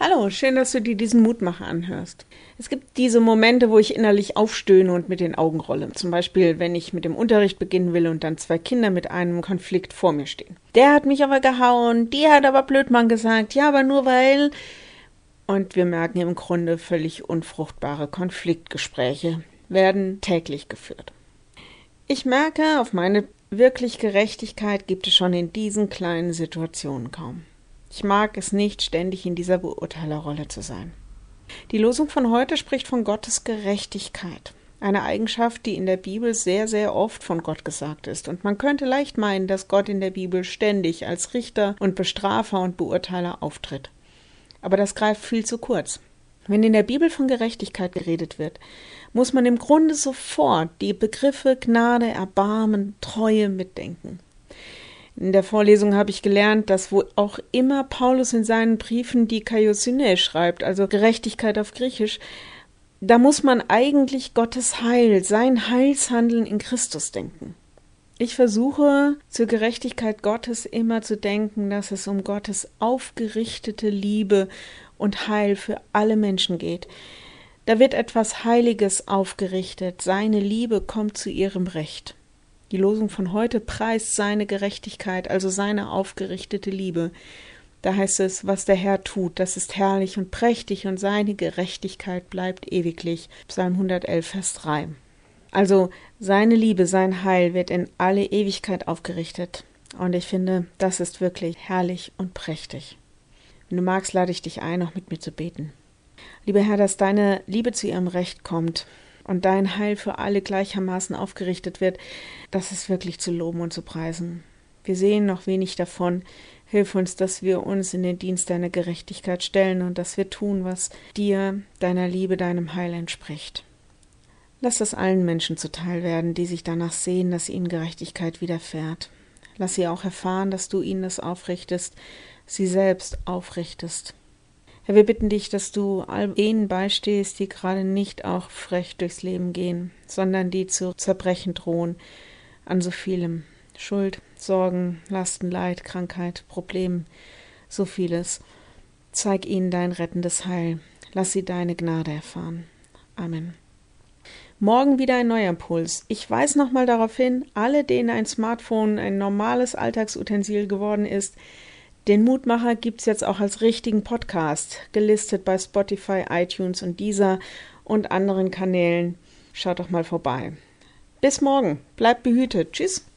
Hallo, schön, dass du dir diesen Mutmacher anhörst. Es gibt diese Momente, wo ich innerlich aufstöhne und mit den Augen rolle. Zum Beispiel, wenn ich mit dem Unterricht beginnen will und dann zwei Kinder mit einem Konflikt vor mir stehen. Der hat mich aber gehauen, die hat aber Blödmann gesagt, ja, aber nur weil. Und wir merken im Grunde völlig unfruchtbare Konfliktgespräche werden täglich geführt. Ich merke, auf meine wirklich Gerechtigkeit gibt es schon in diesen kleinen Situationen kaum. Ich mag es nicht, ständig in dieser Beurteilerrolle zu sein. Die Losung von heute spricht von Gottes Gerechtigkeit, eine Eigenschaft, die in der Bibel sehr, sehr oft von Gott gesagt ist. Und man könnte leicht meinen, dass Gott in der Bibel ständig als Richter und Bestrafer und Beurteiler auftritt. Aber das greift viel zu kurz. Wenn in der Bibel von Gerechtigkeit geredet wird, muss man im Grunde sofort die Begriffe Gnade, Erbarmen, Treue mitdenken. In der Vorlesung habe ich gelernt, dass wo auch immer Paulus in seinen Briefen die Kaiosyne schreibt, also Gerechtigkeit auf Griechisch, da muss man eigentlich Gottes Heil, sein Heilshandeln in Christus denken. Ich versuche zur Gerechtigkeit Gottes immer zu denken, dass es um Gottes aufgerichtete Liebe und Heil für alle Menschen geht. Da wird etwas Heiliges aufgerichtet, seine Liebe kommt zu ihrem Recht. Die Losung von heute preist seine Gerechtigkeit, also seine aufgerichtete Liebe. Da heißt es, was der Herr tut, das ist herrlich und prächtig und seine Gerechtigkeit bleibt ewiglich. Psalm 111, Vers 3. Also seine Liebe, sein Heil wird in alle Ewigkeit aufgerichtet. Und ich finde, das ist wirklich herrlich und prächtig. Wenn du magst, lade ich dich ein, auch mit mir zu beten. Lieber Herr, dass deine Liebe zu ihrem Recht kommt, und dein Heil für alle gleichermaßen aufgerichtet wird, das ist wirklich zu loben und zu preisen. Wir sehen noch wenig davon. Hilf uns, dass wir uns in den Dienst deiner Gerechtigkeit stellen und dass wir tun, was dir, deiner Liebe, deinem Heil entspricht. Lass das allen Menschen zuteil werden, die sich danach sehen, dass ihnen Gerechtigkeit widerfährt. Lass sie auch erfahren, dass du ihnen das aufrichtest, sie selbst aufrichtest. Herr, wir bitten dich, dass du all denen beistehst, die gerade nicht auch frech durchs Leben gehen, sondern die zu zerbrechen drohen an so vielem. Schuld, Sorgen, Lasten, Leid, Krankheit, Problem, so vieles. Zeig ihnen dein rettendes Heil. Lass sie deine Gnade erfahren. Amen. Morgen wieder ein neuer Impuls. Ich weise nochmal darauf hin, alle, denen ein Smartphone ein normales Alltagsutensil geworden ist, den Mutmacher gibt es jetzt auch als richtigen Podcast, gelistet bei Spotify, iTunes und dieser und anderen Kanälen. Schaut doch mal vorbei. Bis morgen. Bleibt behütet. Tschüss.